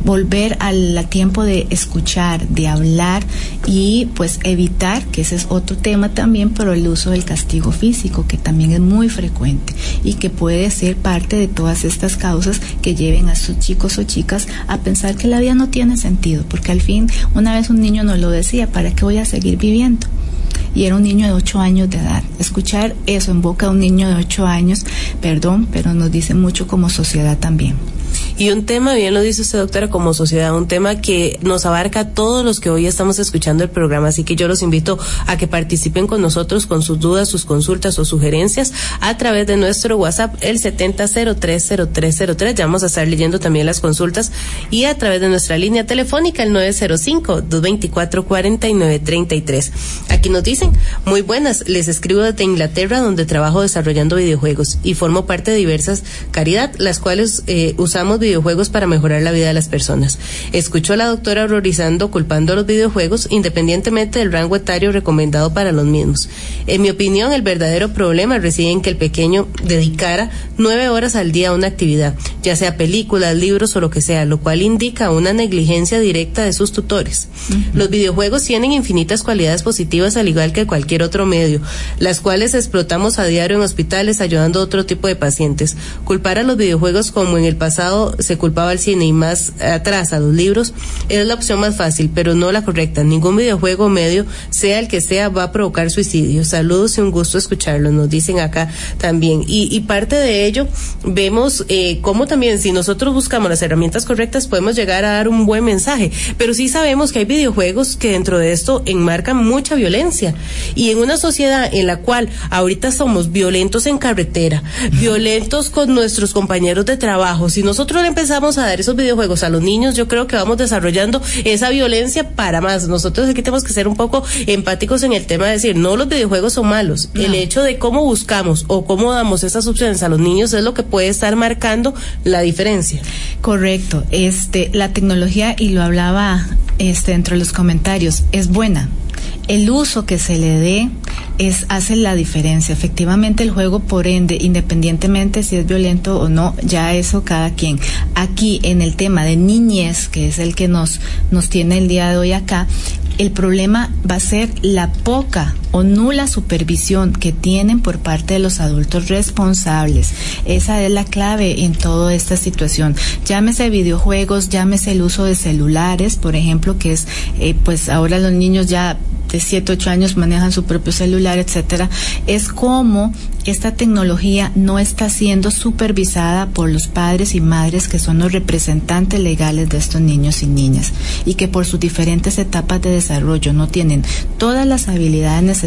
volver al tiempo de escuchar de hablar y pues evitar, que ese es otro tema también, pero el uso del castigo físico, que también es muy frecuente y que puede ser parte de todas estas causas que lleven a sus chicos o chicas a pensar que la vida no tiene sentido, porque al fin una vez un niño nos lo decía, ¿para qué voy a seguir viviendo? y era un niño de 8 años de edad. Escuchar eso en boca de un niño de 8 años, perdón, pero nos dice mucho como sociedad también. Y un tema, bien lo dice usted, doctora, como sociedad, un tema que nos abarca a todos los que hoy estamos escuchando el programa. Así que yo los invito a que participen con nosotros con sus dudas, sus consultas o sugerencias a través de nuestro WhatsApp, el 70030303. Ya vamos a estar leyendo también las consultas y a través de nuestra línea telefónica, el 905-224-4933. Aquí nos dicen, muy buenas, les escribo desde Inglaterra, donde trabajo desarrollando videojuegos y formo parte de diversas caridad, las cuales eh, usamos videojuegos para mejorar la vida de las personas. Escucho a la doctora horrorizando culpando a los videojuegos independientemente del rango etario recomendado para los mismos. En mi opinión, el verdadero problema reside en que el pequeño dedicara nueve horas al día a una actividad, ya sea películas, libros o lo que sea, lo cual indica una negligencia directa de sus tutores. Los videojuegos tienen infinitas cualidades positivas al igual que cualquier otro medio, las cuales explotamos a diario en hospitales ayudando a otro tipo de pacientes. Culpar a los videojuegos como en el pasado se culpaba al cine y más atrás a los libros es la opción más fácil, pero no la correcta. Ningún videojuego medio, sea el que sea, va a provocar suicidio. Saludos y un gusto escucharlo, nos dicen acá también. Y, y parte de ello, vemos eh, cómo también si nosotros buscamos las herramientas correctas podemos llegar a dar un buen mensaje. Pero sí sabemos que hay videojuegos que dentro de esto enmarcan mucha violencia. Y en una sociedad en la cual ahorita somos violentos en carretera, violentos con nuestros compañeros de trabajo, si nosotros le empezamos a dar esos videojuegos a los niños, yo creo que vamos desarrollando esa violencia para más. Nosotros aquí tenemos que ser un poco empáticos en el tema de decir, no los videojuegos son malos. El hecho de cómo buscamos o cómo damos esas opciones a los niños es lo que puede estar marcando la diferencia. Correcto. Este, la tecnología, y lo hablaba este, dentro de los comentarios, es buena el uso que se le dé es hace la diferencia. Efectivamente, el juego, por ende, independientemente si es violento o no, ya eso cada quien. Aquí, en el tema de niñez, que es el que nos, nos tiene el día de hoy acá, el problema va a ser la poca o nula supervisión que tienen por parte de los adultos responsables. Esa es la clave en toda esta situación. Llámese videojuegos, llámese el uso de celulares, por ejemplo, que es, eh, pues ahora los niños ya de 7, 8 años manejan su propio celular, etcétera, es como esta tecnología no está siendo supervisada por los padres y madres que son los representantes legales de estos niños y niñas y que por sus diferentes etapas de desarrollo no tienen todas las habilidades necesarias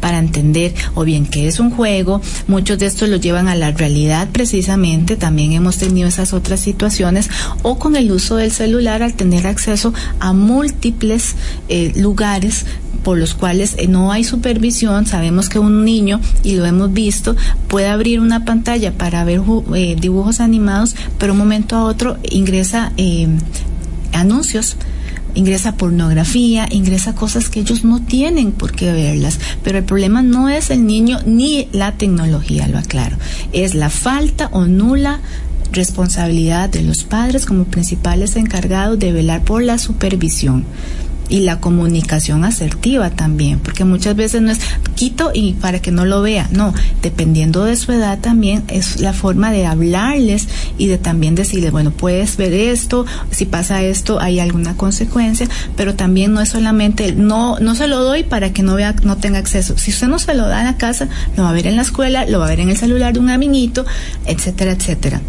para entender o bien que es un juego, muchos de estos lo llevan a la realidad precisamente, también hemos tenido esas otras situaciones o con el uso del celular al tener acceso a múltiples eh, lugares por los cuales eh, no hay supervisión, sabemos que un niño, y lo hemos visto, puede abrir una pantalla para ver eh, dibujos animados, pero un momento a otro ingresa eh, anuncios ingresa pornografía, ingresa cosas que ellos no tienen por qué verlas. Pero el problema no es el niño ni la tecnología, lo aclaro. Es la falta o nula responsabilidad de los padres como principales encargados de velar por la supervisión y la comunicación asertiva también, porque muchas veces no es quito y para que no lo vea, no, dependiendo de su edad también es la forma de hablarles y de también decirles, bueno, puedes ver esto, si pasa esto hay alguna consecuencia, pero también no es solamente no no se lo doy para que no vea no tenga acceso. Si usted no se lo da en la casa, lo va a ver en la escuela, lo va a ver en el celular de un amiguito, etcétera, etcétera.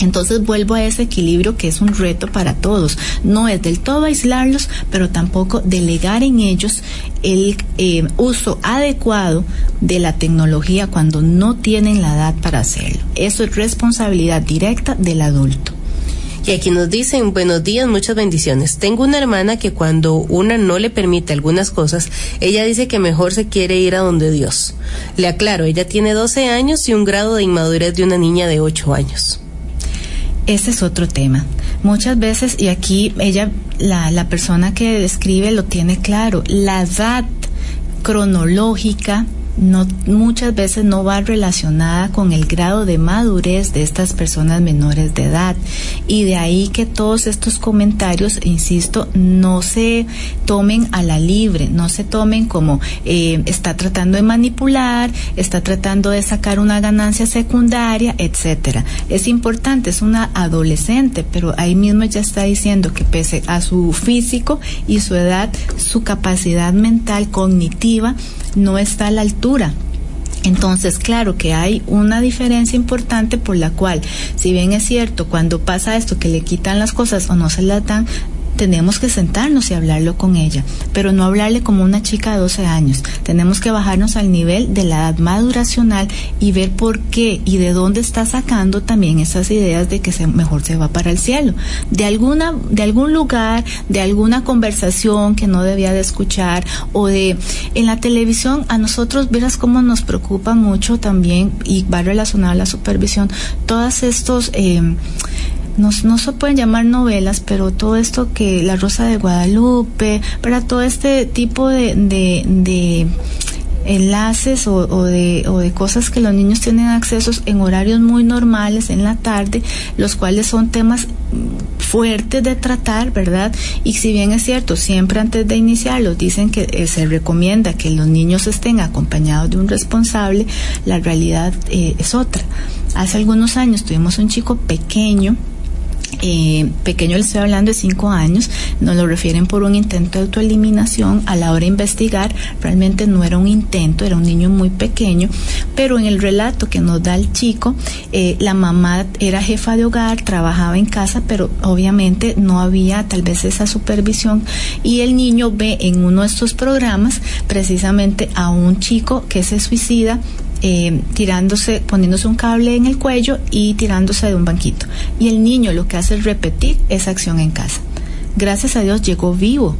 Entonces vuelvo a ese equilibrio que es un reto para todos. No es del todo aislarlos, pero tampoco delegar en ellos el eh, uso adecuado de la tecnología cuando no tienen la edad para hacerlo. Eso es responsabilidad directa del adulto. Y aquí nos dicen, buenos días, muchas bendiciones. Tengo una hermana que cuando una no le permite algunas cosas, ella dice que mejor se quiere ir a donde Dios. Le aclaro, ella tiene 12 años y un grado de inmadurez de una niña de 8 años. Ese es otro tema. Muchas veces, y aquí ella, la, la persona que describe lo tiene claro, la edad cronológica no, muchas veces no va relacionada con el grado de madurez de estas personas menores de edad. Y de ahí que todos estos comentarios, insisto, no se tomen a la libre, no se tomen como eh, está tratando de manipular, está tratando de sacar una ganancia secundaria, etcétera. Es importante, es una adolescente, pero ahí mismo ya está diciendo que pese a su físico y su edad, su capacidad mental cognitiva no está a la altura Entonces, claro que hay una diferencia importante por la cual, si bien es cierto, cuando pasa esto que le quitan las cosas o no se las dan, tenemos que sentarnos y hablarlo con ella, pero no hablarle como una chica de 12 años. Tenemos que bajarnos al nivel de la edad maduracional y ver por qué y de dónde está sacando también esas ideas de que se, mejor se va para el cielo. De alguna, de algún lugar, de alguna conversación que no debía de escuchar o de en la televisión a nosotros verás cómo nos preocupa mucho también y va relacionado a la supervisión todas estos eh, no, no se pueden llamar novelas, pero todo esto que La Rosa de Guadalupe, para todo este tipo de, de, enlaces o, de, o de cosas que los niños tienen accesos en horarios muy normales en la tarde, los cuales son temas fuertes de tratar, ¿verdad? Y si bien es cierto, siempre antes de iniciarlos dicen que eh, se recomienda que los niños estén acompañados de un responsable, la realidad eh, es otra. Hace algunos años tuvimos un chico pequeño, eh, pequeño le estoy hablando de cinco años, nos lo refieren por un intento de autoeliminación. A la hora de investigar, realmente no era un intento, era un niño muy pequeño, pero en el relato que nos da el chico, eh, la mamá era jefa de hogar, trabajaba en casa, pero obviamente no había tal vez esa supervisión y el niño ve en uno de estos programas precisamente a un chico que se suicida eh, tirándose, poniéndose un cable en el cuello y tirándose de un banquito. Y el niño lo que hace es repetir esa acción en casa. Gracias a Dios llegó vivo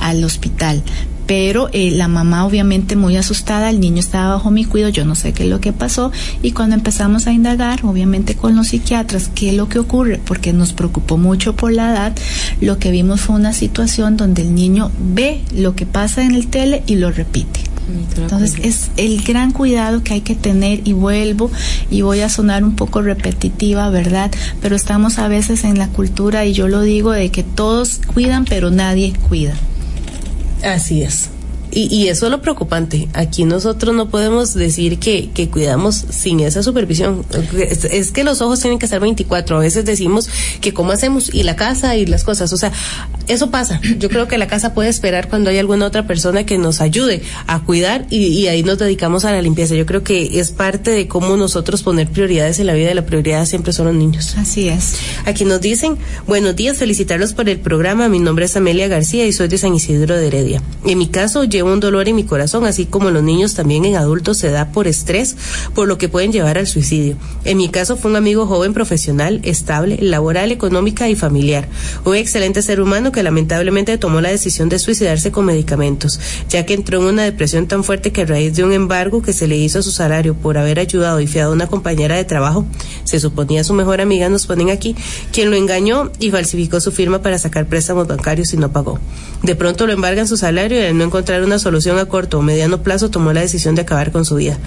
al hospital, pero eh, la mamá obviamente muy asustada, el niño estaba bajo mi cuidado, yo no sé qué es lo que pasó y cuando empezamos a indagar, obviamente con los psiquiatras, qué es lo que ocurre, porque nos preocupó mucho por la edad, lo que vimos fue una situación donde el niño ve lo que pasa en el tele y lo repite. Entonces es el gran cuidado que hay que tener y vuelvo y voy a sonar un poco repetitiva, ¿verdad? Pero estamos a veces en la cultura y yo lo digo de que todos cuidan pero nadie cuida. Así es. Y, y, eso es lo preocupante. Aquí nosotros no podemos decir que, que cuidamos sin esa supervisión. Es, que los ojos tienen que estar 24. A veces decimos que cómo hacemos y la casa y las cosas. O sea, eso pasa. Yo creo que la casa puede esperar cuando hay alguna otra persona que nos ayude a cuidar y, y ahí nos dedicamos a la limpieza. Yo creo que es parte de cómo nosotros poner prioridades en la vida y la prioridad siempre son los niños. Así es. Aquí nos dicen, buenos días, felicitarlos por el programa. Mi nombre es Amelia García y soy de San Isidro de Heredia. En mi caso, un dolor en mi corazón, así como los niños también en adultos se da por estrés, por lo que pueden llevar al suicidio. En mi caso fue un amigo joven profesional, estable, laboral, económica y familiar. Un excelente ser humano que lamentablemente tomó la decisión de suicidarse con medicamentos, ya que entró en una depresión tan fuerte que a raíz de un embargo que se le hizo a su salario por haber ayudado y fiado a una compañera de trabajo, se suponía su mejor amiga, nos ponen aquí, quien lo engañó y falsificó su firma para sacar préstamos bancarios y no pagó. De pronto lo embargan su salario y al no encontrar una solución a corto o mediano plazo tomó la decisión de acabar con su vida.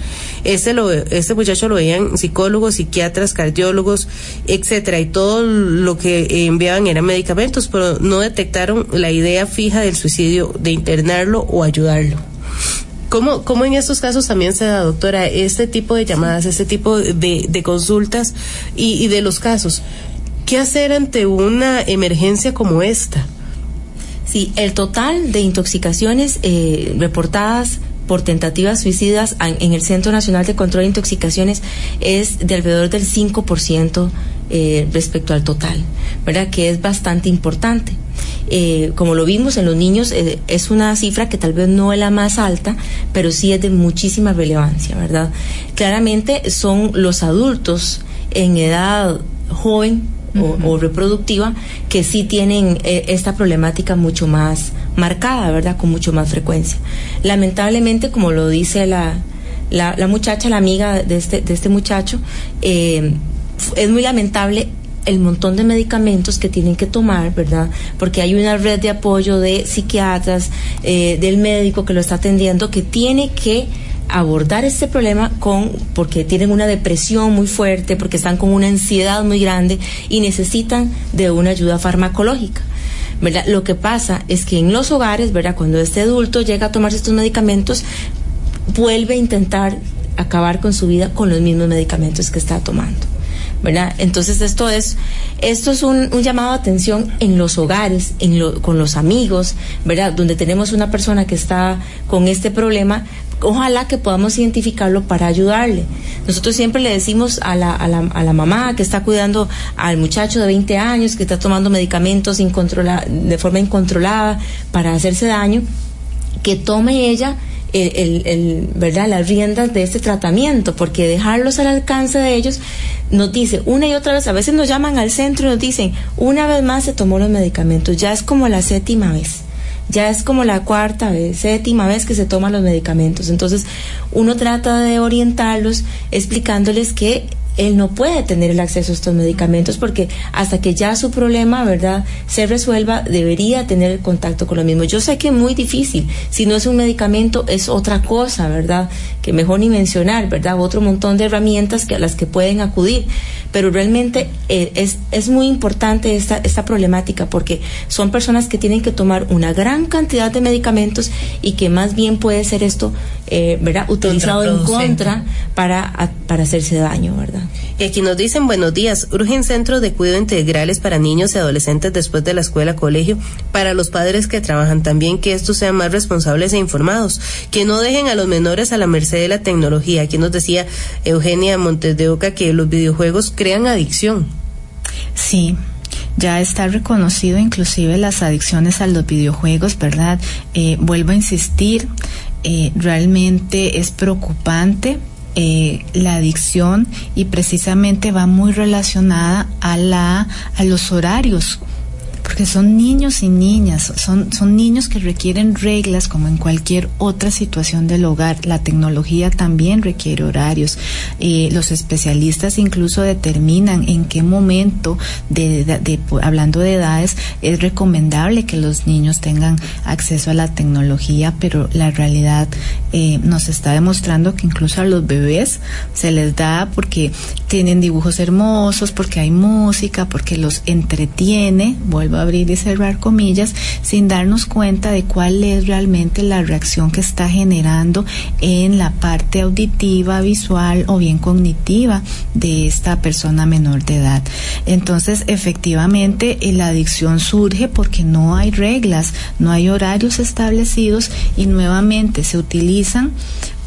Este, lo, este muchacho lo veían psicólogos, psiquiatras, cardiólogos, etcétera, y todo lo que enviaban eran medicamentos, pero no detectaron la idea fija del suicidio, de internarlo o ayudarlo. ¿Cómo, ¿Cómo en estos casos también se da, doctora, este tipo de llamadas, este tipo de, de consultas y, y de los casos? ¿Qué hacer ante una emergencia como esta? Sí, el total de intoxicaciones eh, reportadas por tentativas suicidas en el Centro Nacional de Control de Intoxicaciones es de alrededor del 5% eh, respecto al total, ¿verdad? Que es bastante importante. Eh, como lo vimos en los niños, eh, es una cifra que tal vez no es la más alta, pero sí es de muchísima relevancia, ¿verdad? Claramente son los adultos en edad joven o, reproductiva que sí tienen eh, esta problemática mucho más marcada, ¿verdad? Con mucho más frecuencia. Lamentablemente, como lo dice la, la, muchacha, la amiga de este, de este muchacho, eh, es muy lamentable el montón de medicamentos que tienen que tomar, ¿verdad? Porque hay una red de apoyo de psiquiatras, eh, del médico que lo está atendiendo, que tiene que abordar este problema con porque tienen una depresión muy fuerte, porque están con una ansiedad muy grande y necesitan de una ayuda farmacológica. ¿verdad? Lo que pasa es que en los hogares, ¿verdad? cuando este adulto llega a tomarse estos medicamentos, vuelve a intentar acabar con su vida con los mismos medicamentos que está tomando. ¿verdad? Entonces esto es, esto es un, llamado a atención en los hogares, en lo, con los amigos, ¿verdad? Donde tenemos una persona que está con este problema, ojalá que podamos identificarlo para ayudarle. Nosotros siempre le decimos a la, a la, a la mamá que está cuidando al muchacho de 20 años, que está tomando medicamentos de forma incontrolada para hacerse daño, que tome ella el, el, ¿verdad? las riendas de este tratamiento, porque dejarlos al alcance de ellos nos dice una y otra vez, a veces nos llaman al centro y nos dicen, una vez más se tomó los medicamentos, ya es como la séptima vez ya es como la cuarta vez, séptima vez que se toman los medicamentos. Entonces, uno trata de orientarlos explicándoles que él no puede tener el acceso a estos medicamentos porque hasta que ya su problema, ¿verdad?, se resuelva, debería tener el contacto con lo mismo. Yo sé que es muy difícil, si no es un medicamento es otra cosa, ¿verdad?, que mejor ni mencionar, ¿verdad?, otro montón de herramientas que a las que pueden acudir, pero realmente eh, es, es muy importante esta, esta problemática porque son personas que tienen que tomar una gran cantidad de medicamentos y que más bien puede ser esto, eh, ¿verdad?, utilizado en contra para, para hacerse daño, ¿verdad? Y aquí nos dicen buenos días, urgen centros de cuidado integrales para niños y adolescentes después de la escuela, colegio, para los padres que trabajan también, que estos sean más responsables e informados, que no dejen a los menores a la merced de la tecnología. Aquí nos decía Eugenia Montes de Oca que los videojuegos crean adicción. Sí, ya está reconocido inclusive las adicciones a los videojuegos, ¿verdad? Eh, vuelvo a insistir, eh, realmente es preocupante eh, la adicción y precisamente va muy relacionada a la a los horarios porque son niños y niñas, son, son niños que requieren reglas como en cualquier otra situación del hogar. La tecnología también requiere horarios. Eh, los especialistas incluso determinan en qué momento, de, hablando de edades, es recomendable que los niños tengan acceso a la tecnología, pero la realidad eh, nos está demostrando que incluso a los bebés se les da porque tienen dibujos hermosos, porque hay música, porque los entretiene, vuelvo abrir y cerrar comillas, sin darnos cuenta de cuál es realmente la reacción que está generando en la parte auditiva, visual o bien cognitiva de esta persona menor de edad. Entonces, efectivamente, eh, la adicción surge porque no hay reglas, no hay horarios establecidos y nuevamente se utilizan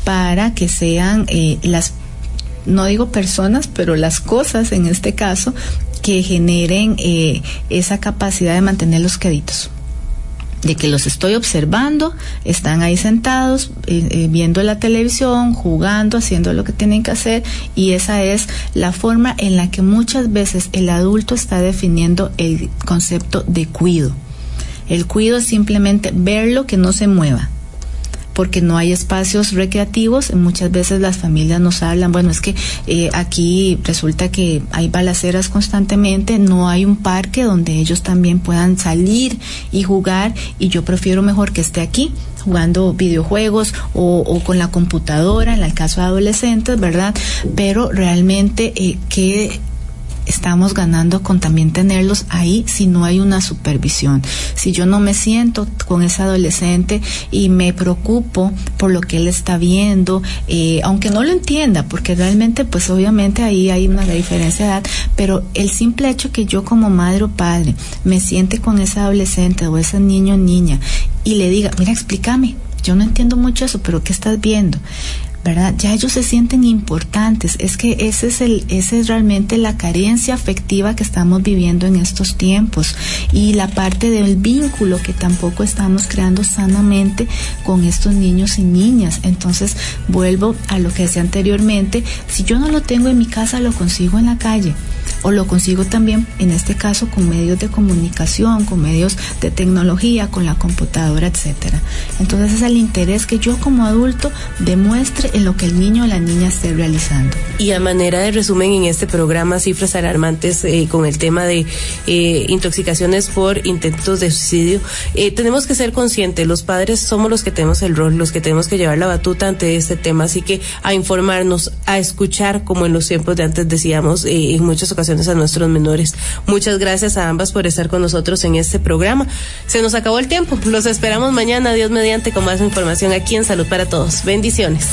para que sean eh, las no digo personas, pero las cosas en este caso que generen eh, esa capacidad de mantener los queditos de que los estoy observando, están ahí sentados, eh, eh, viendo la televisión, jugando, haciendo lo que tienen que hacer, y esa es la forma en la que muchas veces el adulto está definiendo el concepto de cuido. El cuido es simplemente verlo que no se mueva, porque no hay espacios recreativos. Muchas veces las familias nos hablan, bueno, es que eh, aquí resulta que hay balaceras constantemente, no hay un parque donde ellos también puedan salir y jugar y yo prefiero mejor que esté aquí jugando videojuegos o, con la computadora, en el caso de adolescentes, ¿verdad? Pero realmente, eh, ¿qué estamos ganando con también tenerlos ahí si no hay una supervisión. Si yo no me siento con ese adolescente y me preocupo por lo que él está viendo, eh, aunque no lo entienda, porque realmente pues obviamente ahí hay una diferencia de edad, pero el simple hecho que yo como madre o padre me siente con ese adolescente o ese niño o niña y le diga, mira, explícame, yo no entiendo mucho eso, pero ¿qué estás viendo? ¿Verdad? Ya ellos se sienten importantes. Es que ese es el, ese es realmente la carencia afectiva que estamos viviendo en estos tiempos y la parte del vínculo que tampoco estamos creando sanamente con estos niños y niñas. Entonces, vuelvo a lo que decía anteriormente, si yo no lo tengo en mi casa, lo consigo en la calle o lo consigo también en este caso con medios de comunicación, con medios de tecnología, con la computadora, etcétera. Entonces es el interés que yo como adulto demuestre en lo que el niño o la niña esté realizando. Y a manera de resumen en este programa cifras alarmantes eh, con el tema de eh, intoxicaciones por intentos de suicidio, eh, tenemos que ser conscientes, los padres somos los que tenemos el rol, los que tenemos que llevar la batuta ante este tema, así que a informarnos, a escuchar, como en los tiempos de antes decíamos, en muchas a nuestros menores. Muchas gracias a ambas por estar con nosotros en este programa. Se nos acabó el tiempo. Los esperamos mañana, Dios mediante, con más información aquí en Salud para Todos. Bendiciones.